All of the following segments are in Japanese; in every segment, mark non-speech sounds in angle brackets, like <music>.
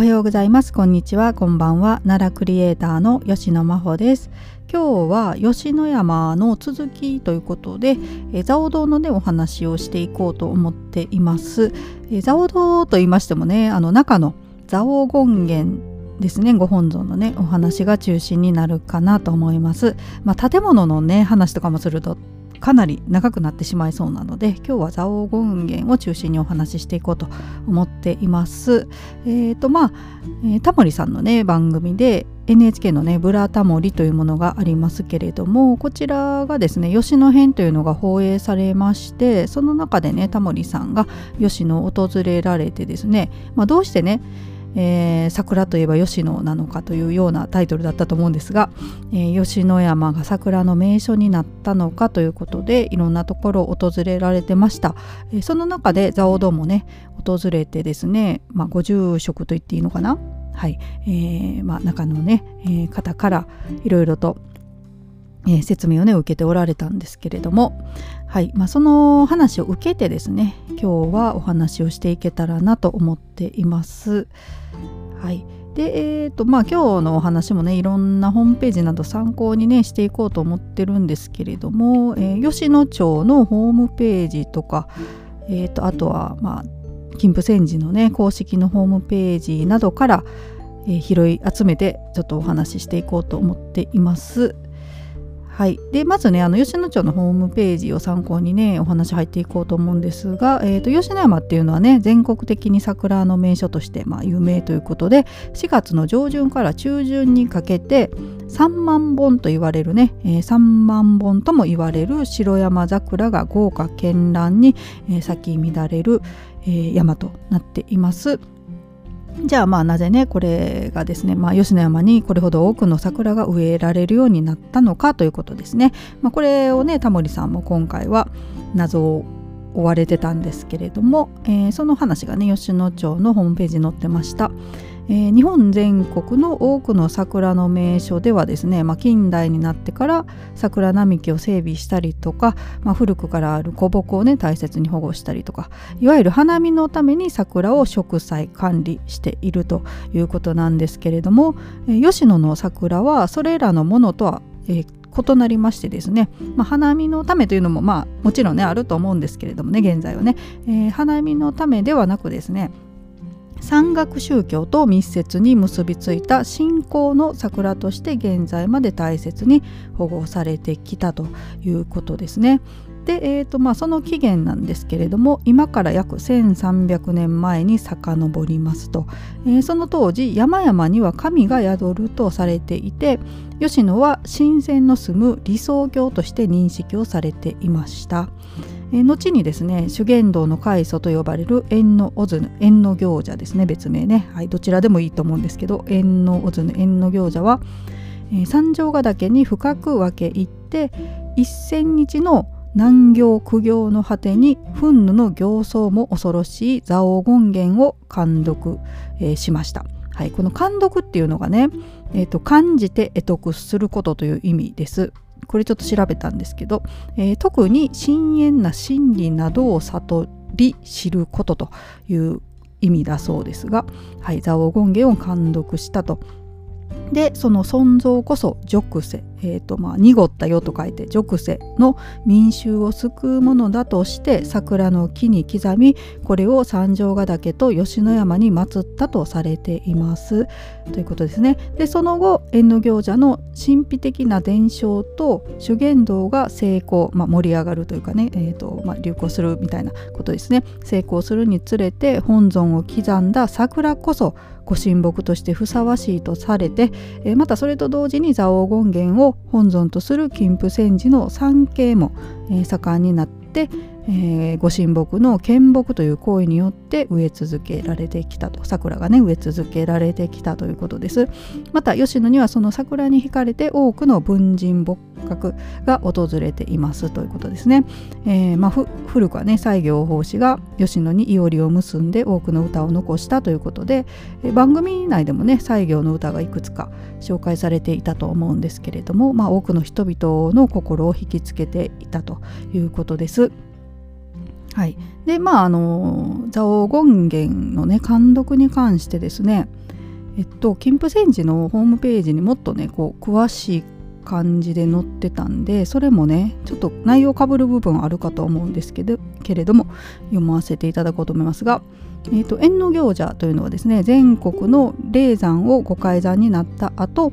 はようございます。こんにちは。こんばんは。奈良クリエイターの吉野真帆です。今日は吉野山の続きということで蔵王堂のねお話をしていこうと思っています。蔵王堂と言いましてもねあの中の蔵王権現ですね。ご本尊のねお話が中心になるかなと思います。まあ、建物のね話とかもするとかなり長くなってしまいそうなので今日は蔵王権現を中心にお話ししていこうと思っています。えっ、ー、とまあ、えー、タモリさんのね番組で NHK のね「ブラタモリ」というものがありますけれどもこちらがですね吉野編というのが放映されましてその中でねタモリさんが吉野を訪れられてですね、まあ、どうしてねえー、桜といえば吉野なのかというようなタイトルだったと思うんですが、えー、吉野山が桜の名所になったのかということでいろんなところを訪れられてました、えー、その中で蔵王堂もね訪れてですね、まあ、ご住職と言っていいのかな？はい、えーまあ、中のね、えー、方からいろいろとえ、説明をね受けておられたんですけれども、はいまあ、その話を受けてですね今日はお話をしていけたらなと思っています。はいでえーとまあ、今日のお話もねいろんなホームページなど参考にねしていこうと思ってるんですけれども、えー、吉野町のホームページとか、えーと、あとは、まあ、金峰山寺のね公式のホームページなどから、えー、拾い集めてちょっとお話ししていこうと思っています。はい、でまずねあの吉野町のホームページを参考にねお話入っていこうと思うんですが、えーと、吉野山っていうのはね全国的に桜の名所として、まあ、有名ということで4月の上旬から中旬にかけて3万本と言われるね、えー、3万本とも言われる白山桜が豪華絢爛に、えー、咲き乱れる、えー、山となっています。じゃあまあなぜねこれがですね、まあ、吉野山にこれほど多くの桜が植えられるようになったのかということですね。まあ、これをねタモリさんも今回は謎を追われてたんですけれども、えー、その話がね吉野町のホームページに載ってました。えー、日本全国の多くの桜の名所ではですね、まあ、近代になってから桜並木を整備したりとか、まあ、古くからある古木をね大切に保護したりとかいわゆる花見のために桜を植栽管理しているということなんですけれども、えー、吉野の桜はそれらのものとは、えー異なりましてですね、まあ、花見のためというのもまあもちろんねあると思うんですけれどもね現在はね、えー、花見のためではなくですね山岳宗教と密接に結びついた信仰の桜として現在まで大切に保護されてきたということですね。で、えーとまあ、その起源なんですけれども今から約1300年前に遡りますと、えー、その当時山々には神が宿るとされていて吉野は神仙の住む理想郷として認識をされていました。え後にですね修験道の開祖と呼ばれる縁のオズヌ縁の行者ですね別名ね、はい、どちらでもいいと思うんですけど縁のオズヌ縁の行者は、え、三条ヶ岳に深く分け入って一千日の難行苦行の果てに憤怒の形相も恐ろしい蔵王権現を監読、えー、しました。はい、この監読っていうのがね、えーと、感じて得得することという意味です。これちょっと調べたんですけど、えー、特に深淵な真理などを悟り知ることという意味だそうですが、はい、蔵王権現を監読したと。でその尊像こそ俗世、えーとまあ、濁った世と書いて俗世の民衆を救うものだとして桜の木に刻みこれを三条ヶ岳と吉野山に祀ったとされていますということですね。でその後縁の行者の神秘的な伝承と修験道が成功、まあ、盛り上がるというかね、えーとまあ、流行するみたいなことですね成功するにつれて本尊を刻んだ桜こそご神木としてふさわしいとされて、えまたそれと同時に蔵王権現を本尊とする金峰山寺の参詣も、盛んになってえー、ご神木の献木という行為によって植え続けられてきたと。桜がね植え続けられてきたということです。また吉野にはその桜に惹かれて多くの文人仏閣が訪れていますということですね、えー、まあ、古くはね西行法師が吉野にいおりを結んで多くの歌を残したということで、えー、番組内でもね西行の歌がいくつか紹介されていたと思うんですけれども、まあ、多くの人々の心を引きつけていたということです。はい、でまああの蔵王権現のね監読に関してですねえっと金峰山寺のホームページにもっとねこう詳しい感じで載ってたんでそれもねちょっと内容かぶる部分あるかと思うんですけどけれども読ませていただこうと思いますが、えーと、縁の行者というのはですね全国の霊山をご改ざんになった後、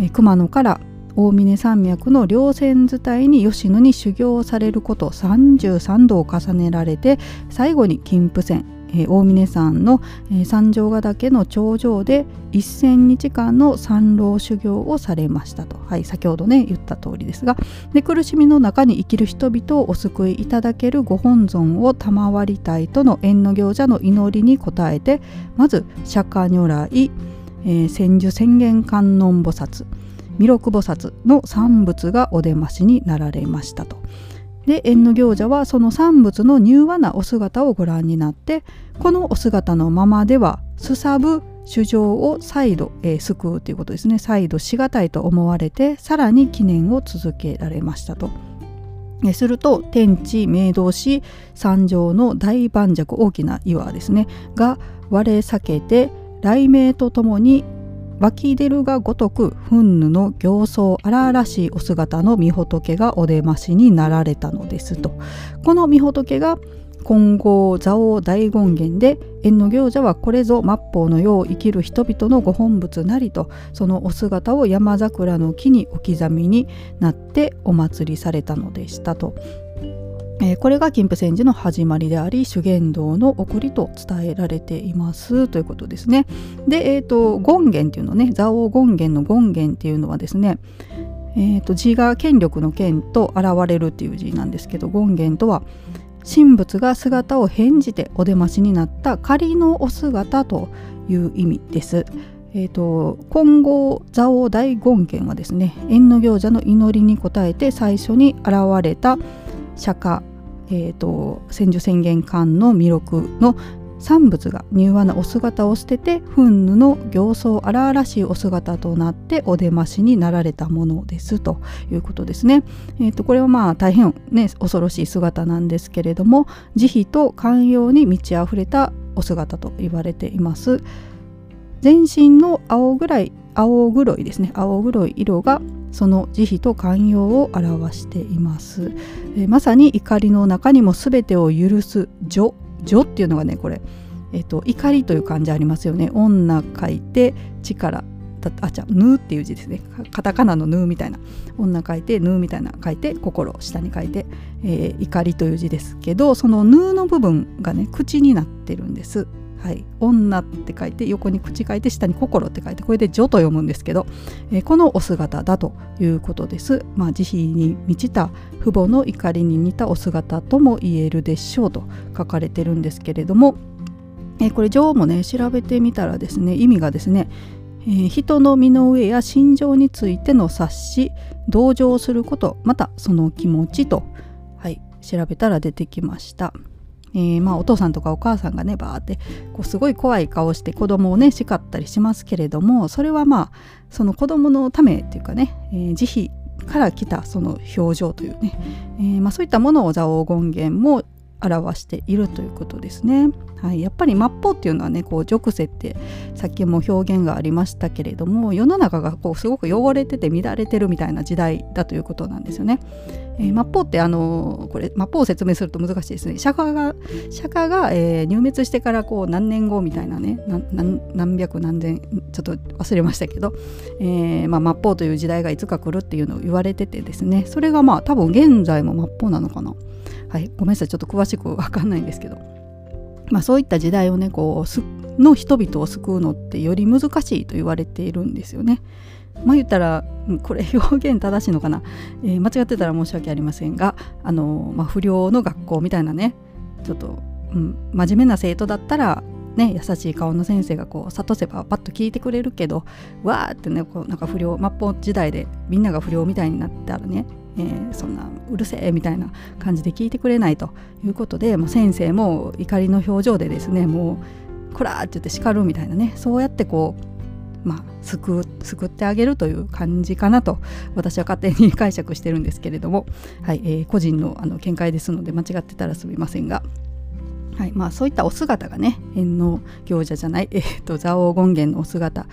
え、熊野から大峰山脈の稜線伝いに吉野に修行されること33度を重ねられて最後に金峰山。え大峰山の、え三条ヶ岳の頂上で1,000日間の参籠修行をされましたと、はい、先ほどね言った通りですが。で苦しみの中に生きる人々をお救いいただけるご本尊を賜りたいとの縁の行者の祈りに応えてまず釈迦如来、えー、千手宣言観音菩薩。弥勒菩薩の三仏がお出ましになられましたと。で縁の行者はその三仏の柔和なお姿をご覧になってこのお姿のままではすさぶ主情を再度、えー、救うということですね再度しがたいと思われてさらに記念を続けられましたと。すると天地明道し三条の大盤石大きな岩ですねが割れ裂けて雷鳴とともに湧き出るがごとく憤怒の形相荒々しいお姿の御仏がお出ましになられたのですと。この御仏が金剛座王大権現で縁の行者はこれぞ末法の世を生きる人々のご本仏なりとそのお姿を山桜の木に置きざみになってお祭りされたのでしたと。え、これが金峰山寺の始まりであり修験道の送りと伝えられていますということですね。で、えーと、権現っていうのね蔵王権現の権現っていうのはですねえーと、字が権力の権と現れるっていう字なんですけど権現とは神仏が姿を変じてお出ましになった仮のお姿という意味です。えーと、金剛蔵王大権現はですね縁の行者の祈りに応えて最初に現れた釈迦、えーと、千手宣言観の弥勒の三仏が柔和なお姿を捨てて憤怒の形相荒々しいお姿となってお出ましになられたものですということですね。えーと、これはまあ大変ね恐ろしい姿なんですけれども慈悲と寛容に満ち溢れたお姿と言われています。全身の青ぐらい青黒いですね青黒い色がその慈悲と寛容を表しています、えー、まさに怒りの中にも全てを許す女。女っていうのがねこれ、えーと、怒りという漢字ありますよね。女書いて力。あじゃあぬっていう字ですね。カタカナのぬみたいな。女書いてぬみたいな。書いて心下に書いて、えー、怒りという字ですけどそのぬの部分がね口になってるんです。はい、女って書いて横に口書いて下に心って書いてこれで女と読むんですけど、えー、このお姿だということです。まあ、慈悲に満ちた父母の怒りに似たお姿とも言えるでしょうと書かれてるんですけれども、えー、これ女王もね調べてみたらですね意味がですね、えー、人の身の上や心情についての察し同情することまたその気持ちと、はい、調べたら出てきました。えー、まあ、お父さんとかお母さんがねバーってこうすごい怖い顔して子供をね叱ったりしますけれどもそれはまあその子供のためっていうかね、えー、慈悲から来たその表情というね、えー、まあ、そういったものを蔵王権現も表しているということですね。はい、やっぱり末法っていうのはねこう俗世ってさっきも表現がありましたけれども世の中がこうすごく汚れてて乱れてるみたいな時代だということなんですよね。えー、末法ってあのこれ末法を説明すると難しいですね。釈迦が釈迦が、えー、入滅してからこう何年後みたいなね何百何千ちょっと忘れましたけど、えーまあ、末法という時代がいつか来るっていうのを言われててですねそれがまあ多分現在も末法なのかな。はい、ごめんなさいちょっと詳しく分かんないんですけど、まあ、そういった時代をねこうの人々を救うのってより難しいと言われているんですよね。まあ言ったらこれ <laughs> 表現正しいのかな、えー、間違ってたら申し訳ありませんがあの、まあ、不良の学校みたいなねちょっと、うん、真面目な生徒だったらね、優しい顔の先生がこう諭せばパッと聞いてくれるけどわーってねこうなんか不良末法時代でみんなが不良みたいになったらね、えー、そんなうるせえみたいな感じで聞いてくれないということでもう先生も怒りの表情でですねもうこらーって言って叱るみたいなねそうやってこうまあ、救救ってあげるという感じかなと私は勝手に解釈してるんですけれども、はいえー、個人のあの見解ですので間違ってたらすみませんが。はいまあ、そういったお姿がね縁の行者じゃない、えーと、蔵王権現のお姿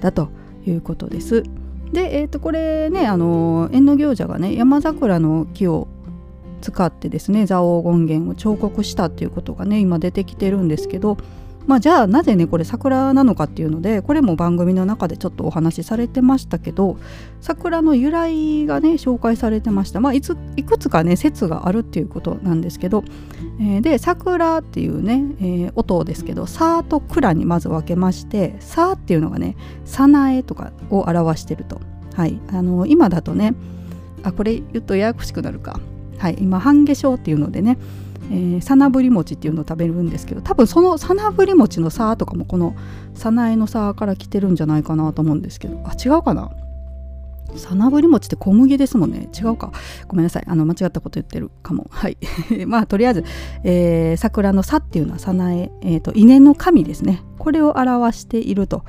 だということです。で、えー、とこれねあの縁の行者がね山桜の木を使ってですね蔵王権現を彫刻したっていうことがね今出てきてるんですけどまあ、じゃあなぜねこれ桜なのかっていうのでこれも番組の中でちょっとお話しされてましたけど桜の由来がね紹介されてました、まあ、いついくつかね説があるっていうことなんですけど、えー、で桜っていうね、えー、音ですけど「さ」と「蔵」にまず分けまして「さ」っていうのがね「さなえ」とかを表してると。はい、あの今だとねあこれ言うとややこしくなるか。はい、今半夏生っていうのでねえー、さなぶり餅っていうのを食べるんですけど多分そのさなぶり餅のさとかもこのさなえのさから来てるんじゃないかなと思うんですけど。あ違うかな？さなぶり餅って小麦ですもんね。違うか。ごめんなさい。あの間違ったこと言ってるかも。<laughs> はい。<laughs> まあとりあえず、えー、桜のさっていうのはさなええーと、稲の神ですね。これを表していると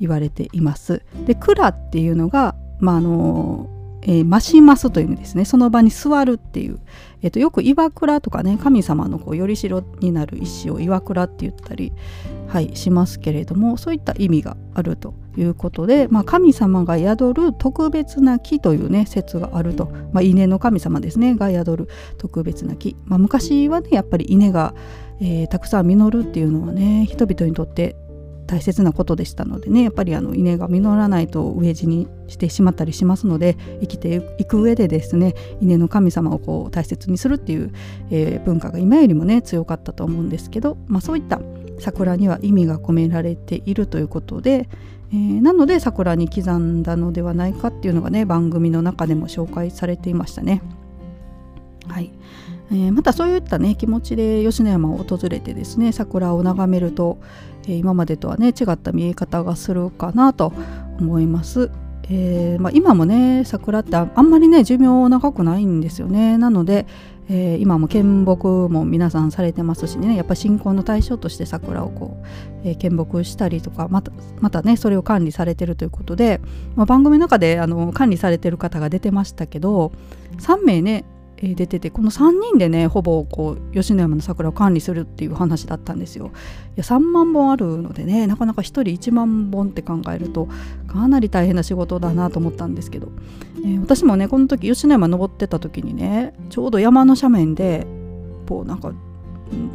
言われています。で蔵っていうのがまああのえー、増しますという意味ですね。その場に座るっていう、えーと、よく岩倉とかね神様のこうよりしろになる石を岩倉って言ったり、はい、しますけれどもそういった意味があるということで、まあ、神様が宿る特別な木というね説があると、まあ、稲の神様ですね。が宿る特別な木、まあ、昔はねやっぱり稲が、えー、たくさん実るっていうのはね人々にとって大切なことでしたのでねやっぱりあの稲が実らないと飢え死にしてしまったりしますので生きていく上でですね稲の神様をこう大切にするっていう、えー、文化が今よりもね強かったと思うんですけど、まあ、そういった桜には意味が込められているということで、えー、なので桜に刻んだのではないかっていうのがね番組の中でも紹介されていましたね。はいえー、またそういったね気持ちで吉野山を訪れてですね桜を眺めると、えー、今までとはね違った見え方がするかなと思います。えーまあ、今もね桜ってあんまりね寿命長くないんですよねなので、えー、今も献木も皆さんされてますしねやっぱ信仰の対象として桜をこう、えー、献木したりとかまたまたねそれを管理されてるということで、まあ、番組の中であの管理されてる方が出てましたけど3名ねえ出ててこの3人でねほぼこう吉野山の桜を管理するっていう話だったんですよ。いや3万本あるのでねなかなか1人1万本って考えるとかなり大変な仕事だなと思ったんですけど、えー、私もねこの時吉野山登ってた時にねちょうど山の斜面でこうなんか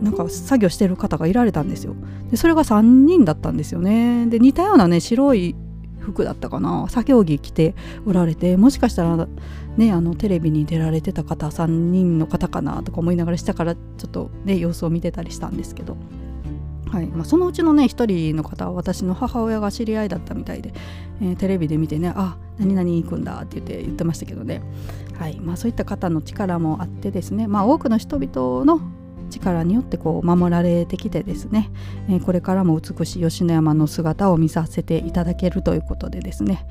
なんか作業してる方がいられたんですよ。でそれが3人だったんですよね。で似たようなね白い服だったかな？作業着着ておられてもしかしたらね、あのテレビに出られてた方3人の方かなとか思いながら下からちょっとね様子を見てたりしたんですけど、はい。まあ、そのうちのね1人の方は私の母親が知り合いだったみたいで、えー、テレビで見てねあ何々行くんだって言って言ってましたけどね、はい。まあ、そういった方の力もあってですね、まあ、多くの人々の力によってこう守られてきてですね、え、これからも美しい吉野山の姿を見させていただけるということでですね、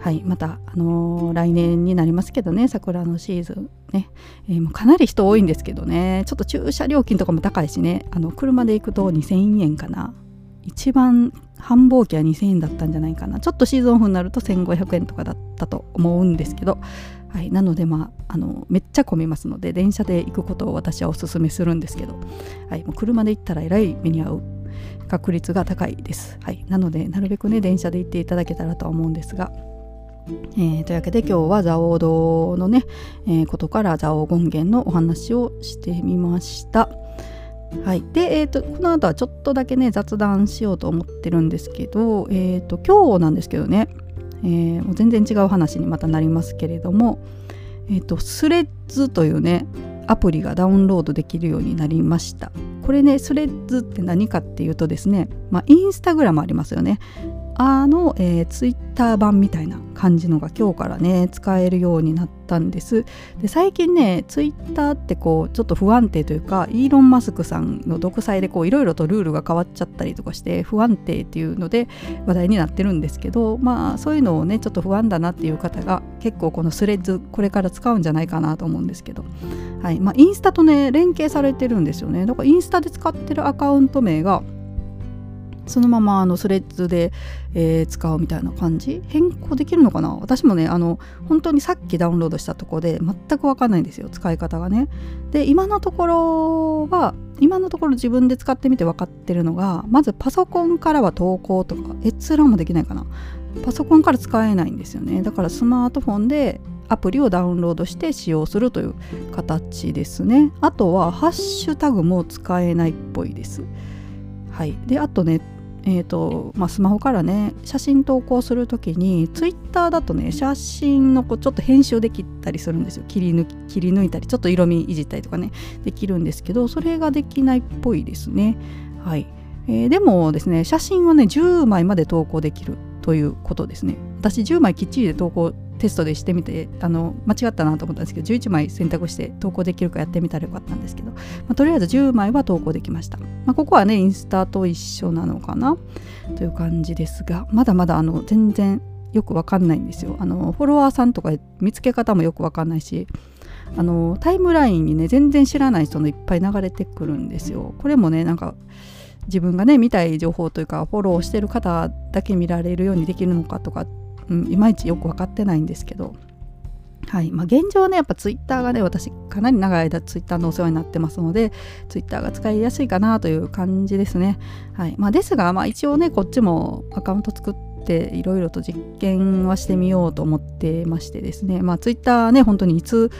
はい、また、あのー、来年になりますけどね桜のシーズンね、えー、もうかなり人多いんですけどね。ちょっと駐車料金とかも高いしね。あの車で行くと2000円かな。一番繁忙期は2000円だったんじゃないかな。ちょっとシーズンオフになると1500円とかだったと思うんですけど。はい、なので、まあ、あのめっちゃ混みますので電車で行くことを私はおすすめするんですけど、はい、もう車で行ったらえらい目に遭う確率が高いです、はい、なのでなるべくね電車で行っていただけたらとは思うんですが、えー、というわけで今日は蔵王堂のね、えー、ことから蔵王権現のお話をしてみました。はい、で、えーと、この後はちょっとだけね雑談しようと思ってるんですけど、えーと今日なんですけどねえー、もう全然違う話にまたなりますけれども、えーと、スレッズというねアプリがダウンロードできるようになりました。これねスレッズって何かっていうとですね、まあ、インスタグラムありますよね。あの、えー、ツイッター版みたいな感じのが今日からね使えるようになったんです。で最近ねツイッターってこうちょっと不安定というかイーロン・マスクさんの独裁でこういろいろとルールが変わっちゃったりとかして不安定っていうので話題になってるんですけどまあそういうのをねちょっと不安だなっていう方が結構このスレッズこれから使うんじゃないかなと思うんですけど。はい。まあインスタとね連携されてるんですよね。だからインスタで使ってるアカウント名がそのままあのスレッズで、えー、使うみたいな感じ？変更できるのかな？私もねあの本当にさっきダウンロードしたとこで全く分かんないんですよ使い方がね。で今のところは今のところ自分で使ってみて分かってるのがまずパソコンからは投稿とか閲覧もできないかな。パソコンから使えないんですよね。だからスマートフォンでアプリをダウンロードして使用するという形ですね。あとはハッシュタグも使えないっぽいです。はい。であとねえーとまあ、スマホからね写真投稿する時にツイッターだとね写真のこうちょっと編集できたりするんですよ。切り抜き切り抜いたりちょっと色味いじったりとかねできるんですけどそれができないっぽいですね。はい、えー、でもですね写真はね10枚まで投稿できるということですね。私10枚きっちりで投稿テストでしてみてあの間違ったなと思ったんですけど11枚選択して投稿できるかやってみたらよかったんですけど、まあ、とりあえず10枚は投稿できました、まあ、ここはねインスタと一緒なのかな？という感じですがまだまだあの全然よくわかんないんですよ。あのフォロワーさんとか見つけ方もよくわかんないしあのタイムラインにね全然知らない人のいっぱい流れてくるんですよ。これもねなんか自分がね見たい情報というかフォローしてる方だけ見られるようにできるのかとかうん、いまいちよく分かってないんですけど、はい。まあ、現状ねやっぱツイッターがね私かなり長い間ツイッターのお世話になってますのでツイッターが使いやすいかなという感じですね、はい。まあ、ですが、まあ、一応ねこっちもアカウント作っていろいろと実験はしてみようと思ってましてですね。まあツイッターね本当にいつ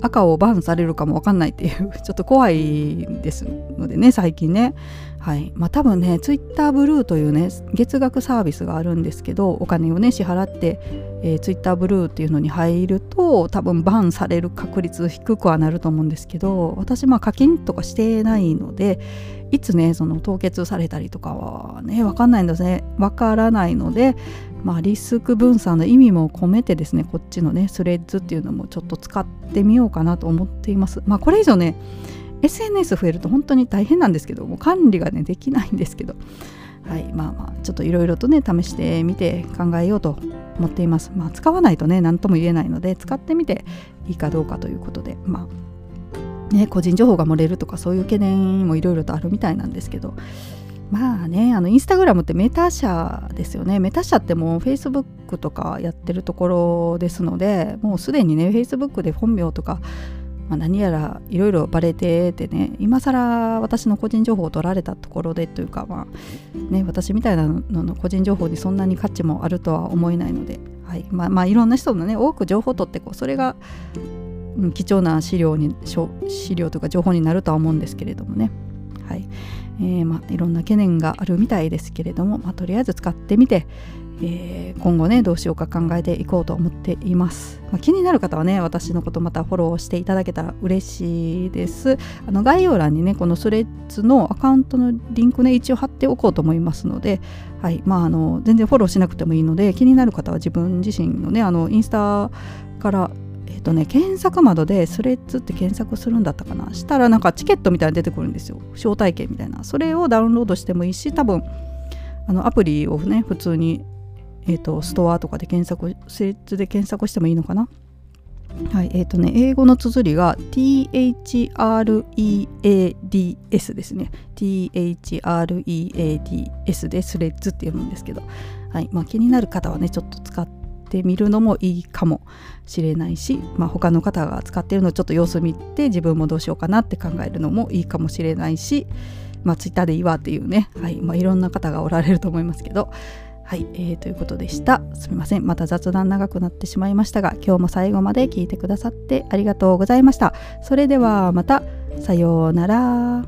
赤をバンされるかも分かんないっていうちょっと怖いですのでね最近ね。はい。まあ、多分ねツイッターブルーというね月額サービスがあるんですけどお金をね支払って、えー、ツイッターブルーっていうのに入ると多分バンされる確率低くはなると思うんですけど私まあ課金とかしてないのでいつねその凍結されたりとかはね分かんないんですね分からないのでまあ、リスク分散の意味も込めてですねこっちのねスレッズっていうのもちょっと使ってみようかなと思っています。まあこれ以上ね SNS 増えると本当に大変なんですけども管理がねできないんですけど。はいまあまあちょっといろいろとね試してみて考えようと思っています。まあ使わないとね何とも言えないので使ってみていいかどうかということで。まあね個人情報が漏れるとかそういう懸念もいろいろとあるみたいなんですけど。まあねあのインスタグラムってメタ社ですよね。メタ社ってもうフェイスブックとかやってるところですのでもうすでにねフェイスブックで本名とかまあ、何やらいろいろバレててね今更私の個人情報を取られたところでというか、まあね、私みたいなのの個人情報にそんなに価値もあるとは思えないので、はいまあ、まあいろんな人のね多く情報を取ってこうそれが、うん、貴重な資料に資料とか情報になるとは思うんですけれどもね。はいえーまあ、いろんな懸念があるみたいですけれども、まあ、とりあえず使ってみて、えー、今後ねどうしようか考えていこうと思っています、まあ、気になる方はね私のことまたフォローしていただけたら嬉しいです。あの概要欄にねこのスレッズのアカウントのリンクね一応貼っておこうと思いますのではい。まああの全然フォローしなくてもいいので気になる方は自分自身のねあのインスタからえっとね、検索窓でスレッズって検索するんだったかな？したらなんかチケットみたいに出てくるんですよ。招待券みたいな。それをダウンロードしてもいいし多分あのアプリをね普通にえーと、ストアとかで検索、スレッズで検索してもいいのかな？はい、えっ、ー、とね、英語の綴りが THREADS ですね。THREADS でスレッズって読むんですけど、はいまあ、気になる方はね、ちょっと使ってみるのもいいかもしれないし、まあ、他の方が使ってるのをちょっと様子見て自分もどうしようかなって考えるのもいいかもしれないし、まあ、ツイッターでいいわっていうね、はいまあ、いろんな方がおられると思いますけど、はい、えー、ということでした。すみません。また雑談長くなってしまいましたが、今日も最後まで聞いてくださってありがとうございました。それではまた、さようなら。